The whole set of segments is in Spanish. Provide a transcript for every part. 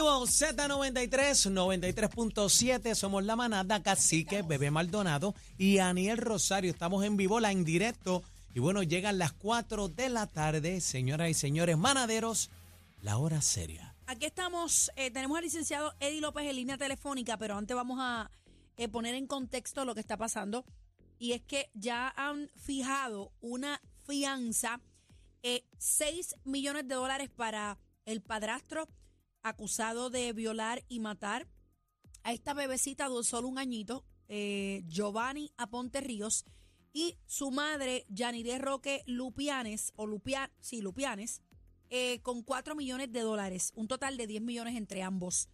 Z93, 93.7, somos la manada, cacique, bebé Maldonado y Aniel Rosario. Estamos en vivo, la en directo. Y bueno, llegan las 4 de la tarde, señoras y señores manaderos, la hora seria. Aquí estamos, eh, tenemos al licenciado Eddie López en línea telefónica, pero antes vamos a eh, poner en contexto lo que está pasando. Y es que ya han fijado una fianza, eh, 6 millones de dólares para el padrastro acusado de violar y matar a esta bebecita de solo un añito, eh, Giovanni Aponte Ríos, y su madre, Yanire Roque Lupianes, o Lupia, sí, Lupianes, eh, con 4 millones de dólares, un total de 10 millones entre ambos.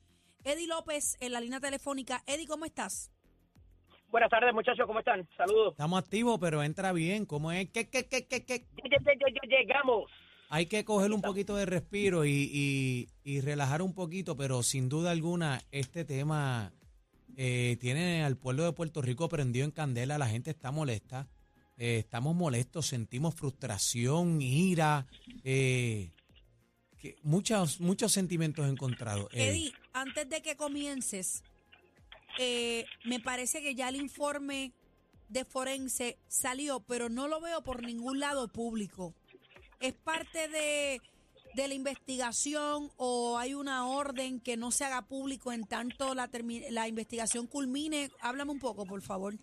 Eddie López en la línea telefónica. Eddie, ¿cómo estás? Buenas tardes, muchachos, ¿cómo están? Saludos. Estamos activos, pero entra bien. ¿Cómo es? ¿Qué, qué, qué, qué, qué? Llegamos. Hay que coger un poquito de respiro y, y- y relajar un poquito, pero sin duda alguna este tema eh, tiene al pueblo de Puerto Rico prendido en candela, la gente está molesta, eh, estamos molestos, sentimos frustración, ira, eh, que muchos, muchos sentimientos encontrados. Eh, Eddie, antes de que comiences, eh, me parece que ya el informe de forense salió, pero no lo veo por ningún lado público. ¿Es parte de, de la investigación o hay una orden que no se haga público en tanto la, la investigación culmine? Háblame un poco, por favor.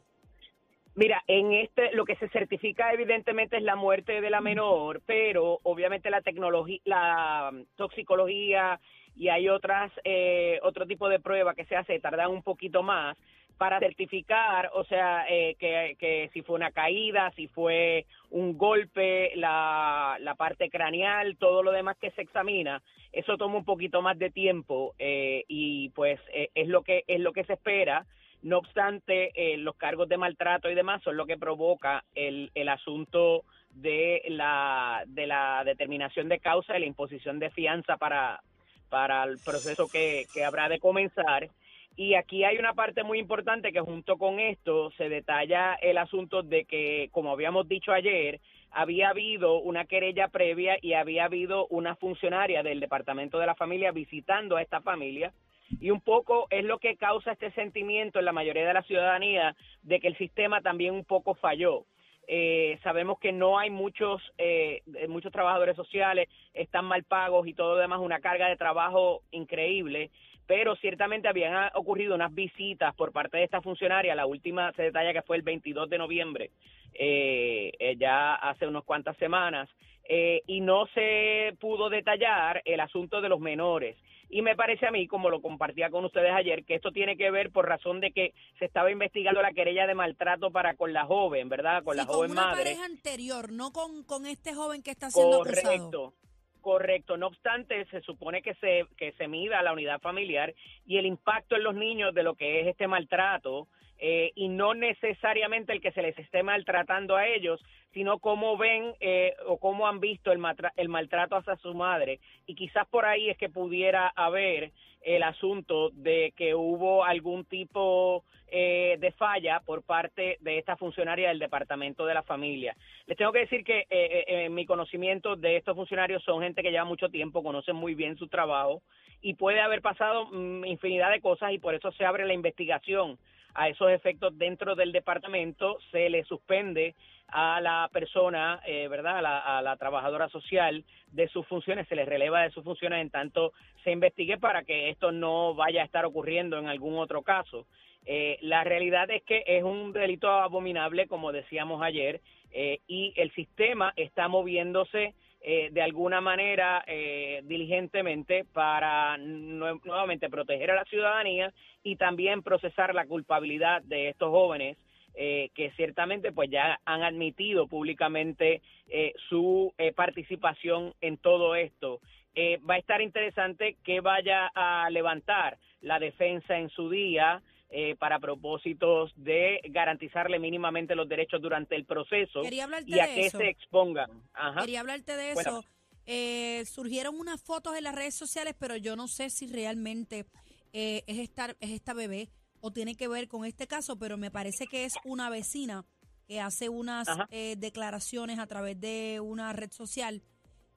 Mira, en este lo que se certifica evidentemente es la muerte de la menor, pero obviamente la tecnología, la um, toxicología y hay otras eh, otro tipo de pruebas que se hace tardan un poquito más para certificar, o sea, eh, que, si fue una caída, si fue un golpe, la, la parte craneal, todo lo demás que se examina, eso toma un poquito más de tiempo eh, y pues eh, es lo que es lo que se espera. No obstante, eh, los cargos de maltrato y demás son lo que provoca el, el asunto de la, de la determinación de causa y la imposición de fianza para, para el proceso que, que habrá de comenzar. Y aquí hay una parte muy importante que junto con esto se detalla el asunto de que, como habíamos dicho ayer, había habido una querella previa y había habido una funcionaria del Departamento de la Familia visitando a esta familia y un poco es lo que causa este sentimiento en la mayoría de la ciudadanía de que el sistema también un poco falló. Eh, sabemos que no hay muchos eh, muchos trabajadores sociales, están mal pagos y todo lo demás, una carga de trabajo increíble, pero ciertamente habían ah, ocurrido unas visitas por parte de esta funcionaria, la última se detalla que fue el 22 de noviembre, eh, eh, ya hace unas cuantas semanas, eh, y no se pudo detallar el asunto de los menores. Y me parece a mí, como lo compartía con ustedes ayer, que esto tiene que ver por razón de que se estaba investigando la querella de maltrato para con la joven, ¿verdad? Con la Sí, con joven una madre. pareja anterior, no con, con este joven que está siendo acusado. Correcto. Correcto, no obstante, se supone que se, que se mida la unidad familiar y el impacto en los niños de lo que es este maltrato, eh, y no necesariamente el que se les esté maltratando a ellos, sino cómo ven eh, o cómo han visto el, el maltrato hacia su madre. Y quizás por ahí es que pudiera haber el asunto de que hubo algún tipo eh, de falla por parte de esta funcionaria del Departamento de la Familia. Les tengo que decir que eh, eh, en mi conocimiento de estos funcionarios son gente que lleva mucho tiempo, conocen muy bien su trabajo y puede haber pasado mm, infinidad de cosas y por eso se abre la investigación a esos efectos dentro del departamento, se le suspende a la persona, eh, ¿verdad? A la, a la trabajadora social de sus funciones, se le releva de sus funciones en tanto se investigue para que esto no vaya a estar ocurriendo en algún otro caso. Eh, la realidad es que es un delito abominable, como decíamos ayer, eh, y el sistema está moviéndose eh, de alguna manera eh, diligentemente para nue- nuevamente proteger a la ciudadanía y también procesar la culpabilidad de estos jóvenes eh, que ciertamente pues ya han admitido públicamente eh, su eh, participación en todo esto. Eh, va a estar interesante que vaya a levantar la defensa en su día eh, para propósitos de garantizarle mínimamente los derechos durante el proceso Quería y a de que eso. se expongan. Ajá. Quería hablarte de Bueno. eso. Eh, surgieron unas fotos en las redes sociales, pero yo no sé si realmente eh, es, estar, es esta bebé o tiene que ver con este caso, pero me parece que es una vecina que hace unas eh, declaraciones a través de una red social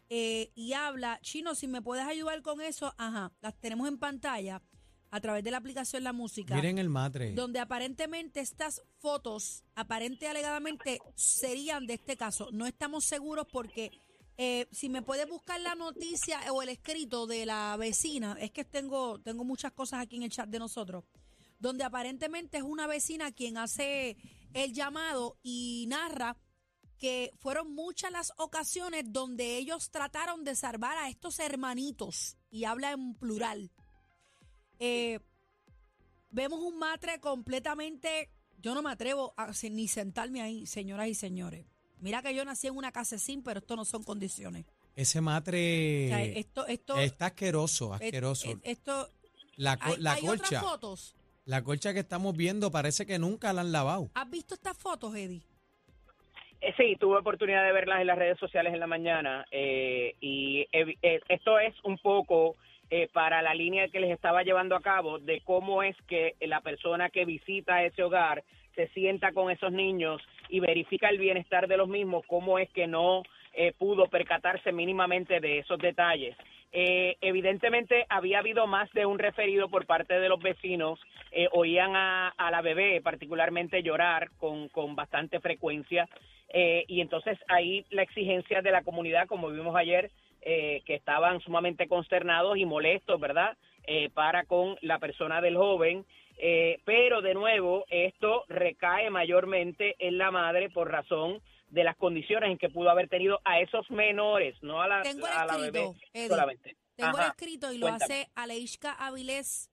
eh, y habla, Chino, si me puedes ayudar con eso, ajá, las tenemos en pantalla a través de la aplicación La Música Miren el matre. donde aparentemente estas fotos, aparente alegadamente, serían de este caso. No estamos seguros porque eh, si me puedes buscar la noticia o el escrito de la vecina, es que tengo, tengo muchas cosas aquí en el chat de nosotros, donde aparentemente es una vecina quien hace el llamado y narra que fueron muchas las ocasiones donde ellos trataron de salvar a estos hermanitos, y habla en plural. Eh, vemos un matre completamente. Yo no me atrevo a ni sentarme ahí, señoras y señores. Mira que yo nací en una casecín, pero esto no son condiciones. Ese O matre sea, esto, esto, está asqueroso, asqueroso. es- esto, la hay, la hay colcha, otras fotos. la colcha que estamos viendo parece que nunca la han lavado. ¿Has visto estas fotos, Eddie? Eh, Sí, tuve oportunidad de verlas en las redes sociales en la mañana eh, y eh, esto es un poco eh, para la línea que les estaba llevando a cabo de cómo es que la persona que visita ese hogar se sienta con esos niños y verifica el bienestar de los mismos, cómo es que no eh, pudo percatarse mínimamente de esos detalles. Eh, evidentemente había habido más de un referido por parte de los vecinos, eh, oían a, a la bebé particularmente llorar con, con bastante frecuencia eh, y entonces ahí la exigencia de la comunidad, como vimos ayer, eh, que estaban sumamente consternados y molestos, ¿verdad? Eh, para con la persona del joven. Eh, pero de nuevo, esto recae mayormente en la madre por razón de las condiciones en que pudo haber tenido a esos menores, no a la, Tengo a la escrito, bebé Eddie. solamente. Tengo el escrito y lo cuéntame. hace Aleishka Avilés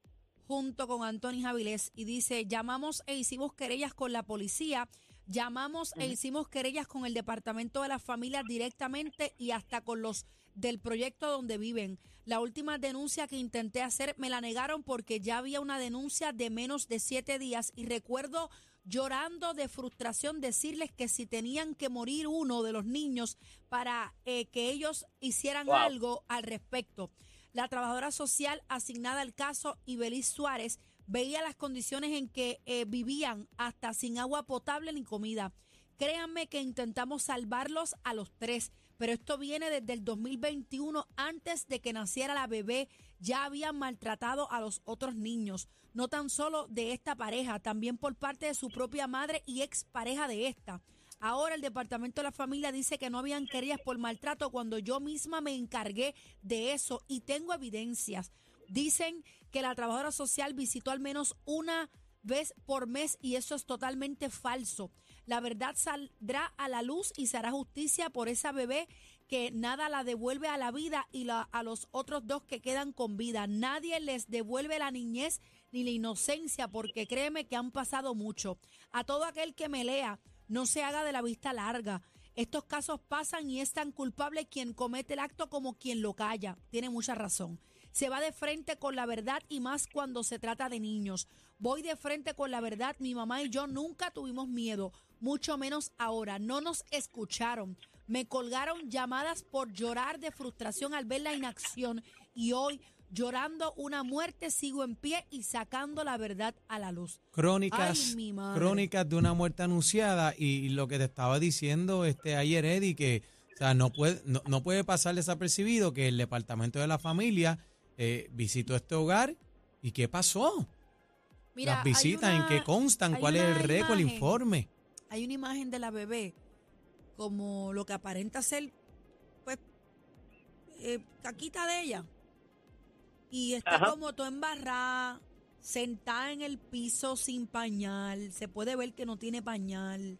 junto con Anthony Avilés y dice, llamamos e hicimos querellas con la policía, llamamos e hicimos querellas con el Departamento de las Familias directamente y hasta con los del proyecto donde viven. La última denuncia que intenté hacer me la negaron porque ya había una denuncia de menos de siete días y recuerdo llorando de frustración decirles que si tenían que morir uno de los niños para eh, que ellos hicieran Wow. algo al respecto. La trabajadora social asignada al caso, Ibeliz Suárez, veía las condiciones en que eh, vivían hasta sin agua potable ni comida. Créanme que intentamos salvarlos a los tres, pero esto viene desde el 2021, antes de que naciera la bebé, ya habían maltratado a los otros niños, no tan solo de esta pareja, también por parte de su propia madre y expareja de esta. Ahora el Departamento de la Familia dice que no habían querellas por maltrato cuando yo misma me encargué de eso y tengo evidencias. Dicen que la trabajadora social visitó al menos una vez por mes y eso es totalmente falso. La verdad saldrá a la luz y se hará justicia por esa bebé que nada la devuelve a la vida y la- a los otros dos que quedan con vida. Nadie les devuelve la niñez ni la inocencia porque créeme que han pasado mucho. A todo aquel que me lea, no se haga de la vista larga. Estos casos pasan y es tan culpable quien comete el acto como quien lo calla. Tiene mucha razón. Se va de frente con la verdad y más cuando se trata de niños. Voy de frente con la verdad. Mi mamá y yo nunca tuvimos miedo, mucho menos ahora. No nos escucharon. Me colgaron llamadas por llorar de frustración al ver la inacción y hoy, llorando una muerte, sigo en pie y sacando la verdad a la luz. Crónicas, Ay, crónicas de una muerte anunciada y, lo que te estaba diciendo este ayer Eddie que o sea, no puede no, no puede pasar desapercibido que el departamento de la familia eh, visitó este hogar y qué pasó Mira, las visitas en qué constan cuál es el récord el informe hay una imagen de la bebé como lo que aparenta ser, pues, eh, caquita de ella. Y está Ajá. como todo embarrada, sentada en el piso sin pañal. Se puede ver que no tiene pañal.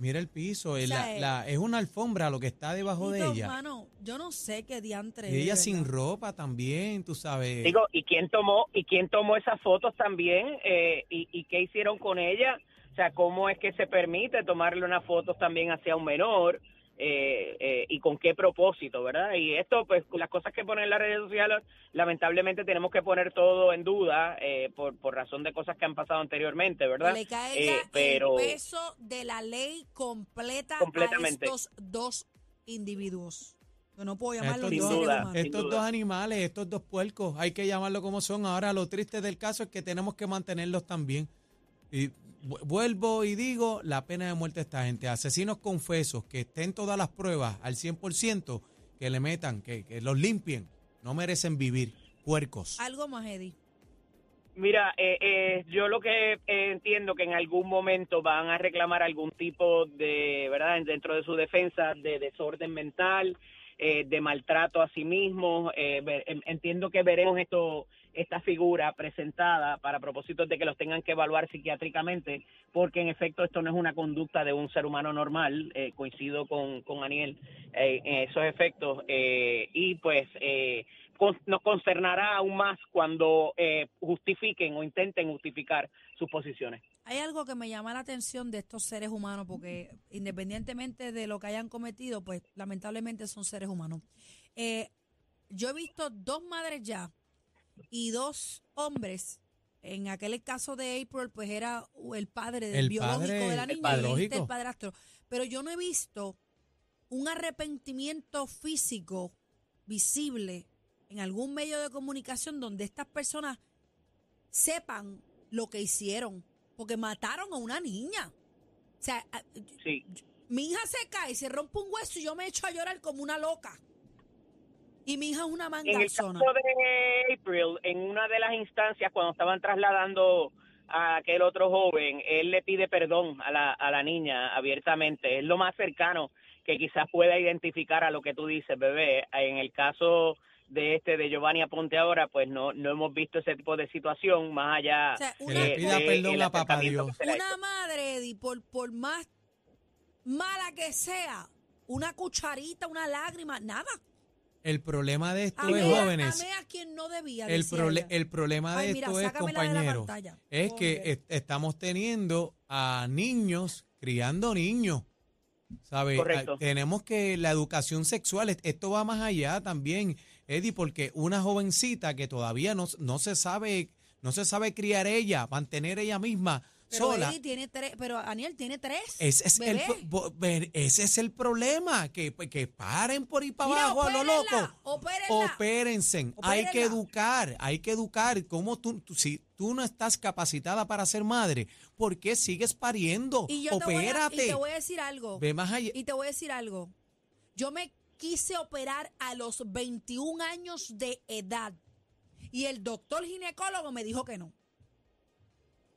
mira el piso es, sea, la- eh, la- es una alfombra lo que está debajo de ella Mano, yo no sé qué diantre. y ella es, sin ropa también tú sabes Digo, ¿y quién tomó y quién tomó esas fotos también eh, y, y qué hicieron con ella? O sea, ¿cómo es que se permite tomarle unas fotos también hacia un menor? eh, eh, y con qué propósito, ¿verdad? Y esto, pues, las cosas que ponen en las redes sociales, lamentablemente tenemos que poner todo en duda eh, por, por razón de cosas que han pasado anteriormente, ¿verdad? Le cae Eh, pero el peso de la ley completa Completamente. a estos dos individuos. Yo no puedo llamarlos Estos dos, duda, estos duda. dos animales, estos dos puercos, hay que llamarlo como son. Ahora lo triste del caso es que tenemos que mantenerlos también. Y vuelvo y digo, la pena de muerte a esta gente, asesinos confesos, que estén todas las pruebas al 100%, que le metan, que, que los limpien, no merecen vivir, puercos. Algo más, Eddie. Mira, eh, eh, yo lo que eh, entiendo que en algún momento van a reclamar algún tipo de, ¿verdad? Dentro de su defensa de desorden mental, eh, de maltrato a sí mismos. eh, en- entiendo que veremos esto, esta figura presentada para propósitos de que los tengan que evaluar psiquiátricamente, porque en efecto esto no es una conducta de un ser humano normal. eh, coincido con, con Aniel eh, en esos efectos. eh, y pues con- nos concernará aún más cuando justifiquen o intenten justificar sus posiciones. Hay algo que me llama la atención de estos seres humanos, porque independientemente de lo que hayan cometido, pues lamentablemente son seres humanos. Yo he visto dos madres ya y dos hombres. En aquel caso de April, pues era el padre del El biológico padre, de la el niña y biológico. este el padrastro. Pero yo no he visto un arrepentimiento físico visible en algún medio de comunicación donde estas personas sepan lo que hicieron, porque mataron a una niña. O sea, Sí, mi hija se cae, se rompe un hueso y yo me echo a llorar como una loca. Y mi hija es una en el manganzona. caso de April, en una de las instancias cuando estaban trasladando a aquel otro joven, él le pide perdón a la, a la niña abiertamente. Es lo más cercano que quizás pueda identificar a lo que tú dices, bebé. En el caso de este de Giovanni Aponte ahora, pues no no hemos visto ese tipo de situación más allá O sea, Que una, le pida de perdón el a papá acercamiento Dios. que se le ha una madre, Eddie, por, por más mala que sea, una cucharita, una lágrima, nada. El problema de esto Amé, es, jóvenes, amé a quien no debía. el, decía prole- ella. el problema de Ay, mira, esto es, sácamela de la compañero, pantalla. es que Pobre. est- estamos teniendo a niños criando niños. ¿Sabe? Correcto. Ah, Tenemos que la educación sexual, est- esto va más allá también, Eddie, porque una jovencita que todavía no, no se sabe, no se sabe criar ella, mantener ella misma Pero sola. Eddie tiene tres, pero Aniel tiene tres. Ese es, el, ese es problema, que, que paren por ir para Mira, abajo a lo loco. opérenla. Opérense, hay que educar, hay que educar. ¿Cómo tú, tú- si tú no estás capacitada para ser madre, ¿por qué sigues pariendo? Y yo te voy, a, y Opérate. te voy a decir algo. Ve más allá. Y te voy a decir algo. Yo me quise operar a los 21 años de edad. Y el doctor ginecólogo me dijo que no.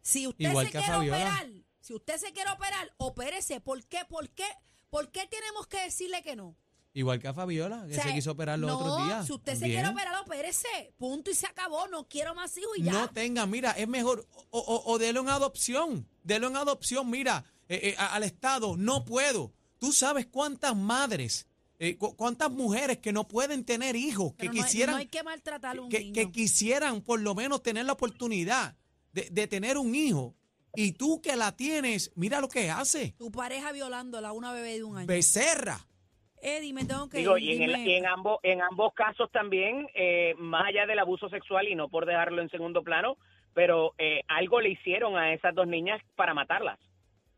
Si usted Igual se que quiere Fabiola. operar, si usted se quiere operar, opérese. ¿Por qué? ¿Por qué? ¿Por qué tenemos que decirle que no? Igual que a Fabiola, que O sea, se quiso operar los no, otros días. Si usted se quiere operar, opérese. Punto y se acabó. No quiero más hijos y ya. No tenga, mira, es mejor, o, o, o delo en adopción, delo en adopción, mira, eh, eh, a- al Estado, no puedo. Tú sabes cuántas madres, eh, cu- cuántas mujeres que no pueden tener hijos, que Pero no hay- quisieran, no hay que maltratar a un que, niño. que quisieran por lo menos tener la oportunidad de, de tener un hijo. Y tú que la tienes, mira lo que hace, Tu pareja violándola a una bebé de un año. becerra. Eddie, me tengo que Digo, ir, y en, el- y en ambos en ambos casos también, eh, más allá del abuso sexual y no por dejarlo en segundo plano, pero eh, algo le hicieron a esas dos niñas para matarlas.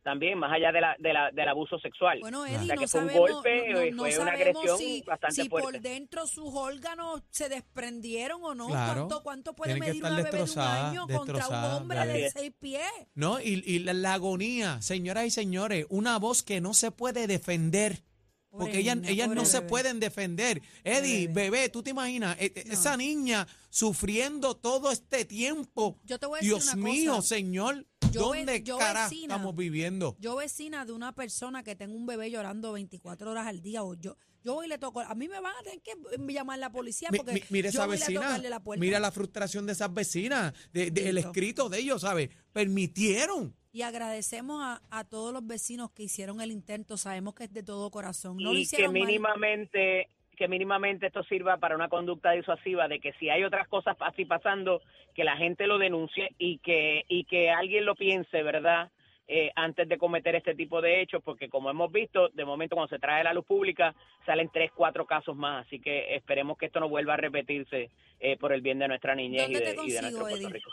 También, más allá de la, de la, del abuso sexual. Bueno, O Eddie, sea, no que fue un sabemos, golpe, no, no- eh, no fue una sabemos agresión si, bastante si fuerte. por dentro sus órganos se desprendieron o no. Claro. ¿Cuánto, cuánto puede medir estar una bebé de un año contra un hombre de seis pies? ¿No? Y, y la, la agonía, señoras y señores, una voz que no se puede defender. Pobre Porque ellas, niña, ellas no se pueden defender. Eddie, bebé. bebé, tú te imaginas, eh, No. esa niña sufriendo todo este tiempo. Yo te voy a decir Dios una mío, cosa. señor, Yo ve- ¿dónde yo carajo vecina. estamos viviendo? Yo vecina de una persona que tenga un bebé llorando 24 horas al día o yo yo voy y le toco, a mí me van a tener que llamar la policía Mi- porque mi- mira yo esa voy tocarle la puerta. mira la frustración de esas vecinas, de, de- el Bendito. escrito de ellos, ¿sabes? Permitieron. Y agradecemos a, a todos los vecinos que hicieron el intento, sabemos que es de todo corazón. No lo y que mínimamente que mínimamente esto sirva para una conducta disuasiva de que si hay otras cosas así pasando que la gente lo denuncie y que y que alguien lo piense verdad eh, antes de cometer este tipo de hechos, porque como hemos visto, de momento cuando se trae a la luz pública salen tres, cuatro casos más, así que esperemos que esto no vuelva a repetirse eh, por el bien de nuestra niñez y ¿Dónde de, te y de consigo, nuestro Puerto Eddie? Rico.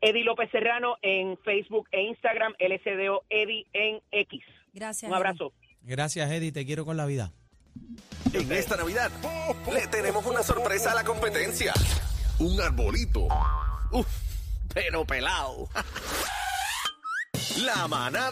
Eddie López Serrano en Facebook e Instagram, LSDO Eddie en X. Gracias. Un abrazo. Gracias, Eddie. Te quiero con la vida. En esta Navidad le tenemos una sorpresa a la competencia. Un arbolito. Uf, pero pelado. La manada